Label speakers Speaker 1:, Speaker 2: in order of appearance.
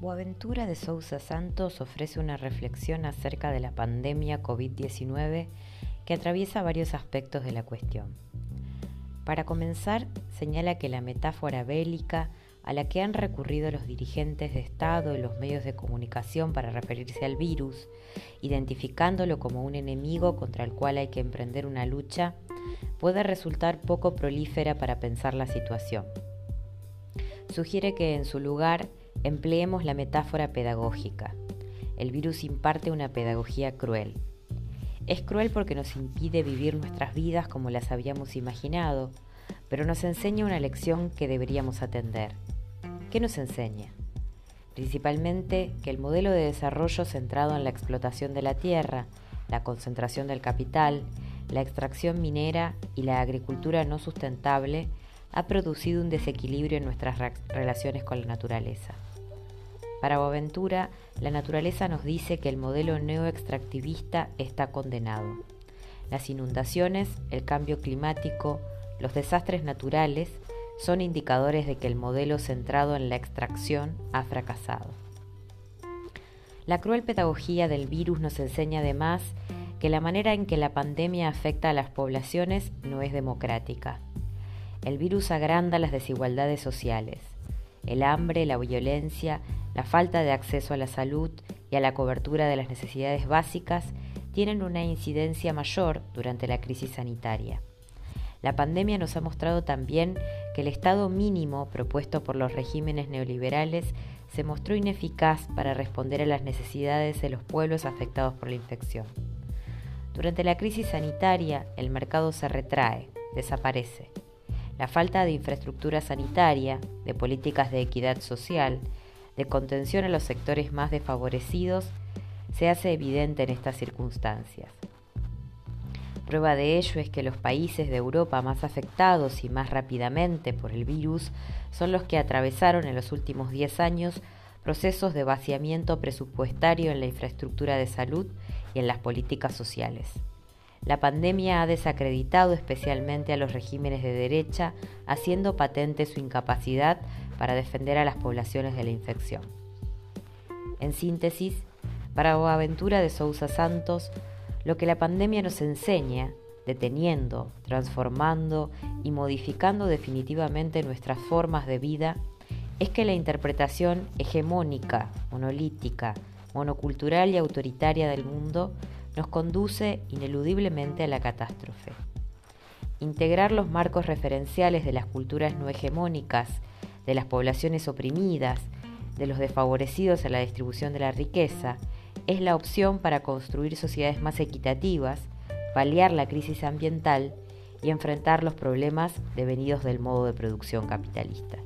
Speaker 1: Boaventura de Sousa Santos ofrece una reflexión acerca de la pandemia COVID-19 que atraviesa varios aspectos de la cuestión. Para comenzar, señala que la metáfora bélica a la que han recurrido los dirigentes de Estado y los medios de comunicación para referirse al virus, identificándolo como un enemigo contra el cual hay que emprender una lucha, puede resultar poco prolífera para pensar la situación. Sugiere que en su lugar empleemos la metáfora pedagógica. El virus imparte una pedagogía cruel. Es cruel porque nos impide vivir nuestras vidas como las habíamos imaginado, pero nos enseña una lección que deberíamos atender. ¿Qué nos enseña? Principalmente que el modelo de desarrollo centrado en la explotación de la tierra, la concentración del capital, la extracción minera y la agricultura no sustentable ha producido un desequilibrio en nuestras relaciones con la naturaleza. Para Boaventura, la naturaleza nos dice que el modelo neoextractivista está condenado. Las inundaciones, el cambio climático, los desastres naturales son indicadores de que el modelo centrado en la extracción ha fracasado. La cruel pedagogía del virus nos enseña además que la manera en que la pandemia afecta a las poblaciones no es democrática. El virus agranda las desigualdades sociales. El hambre, la violencia, la falta de acceso a la salud y a la cobertura de las necesidades básicas tienen una incidencia mayor durante la crisis sanitaria. La pandemia nos ha mostrado también que el estado mínimo propuesto por los regímenes neoliberales se mostró ineficaz para responder a las necesidades de los pueblos afectados por la infección. Durante la crisis sanitaria, el mercado se retrae, desaparece. La falta de infraestructura sanitaria, de políticas de equidad social, de contención a los sectores más desfavorecidos, se hace evidente en estas circunstancias. Prueba de ello es que los países de Europa más afectados y más rápidamente por el virus son los que atravesaron en los últimos 10 años procesos de vaciamiento presupuestario en la infraestructura de salud y en las políticas sociales. La pandemia ha desacreditado especialmente a los regímenes de derecha, haciendo patente su incapacidad para defender a las poblaciones de la infección. En síntesis, para Boaventura de Sousa Santos, lo que la pandemia nos enseña, deteniendo, transformando y modificando definitivamente nuestras formas de vida, es que la interpretación hegemónica, monolítica, monocultural y autoritaria del mundo nos conduce ineludiblemente a la catástrofe. Integrar los marcos referenciales de las culturas no hegemónicas, de las poblaciones oprimidas, de los desfavorecidos a la distribución de la riqueza, es la opción para construir sociedades más equitativas, paliar la crisis ambiental y enfrentar los problemas devenidos del modo de producción capitalista.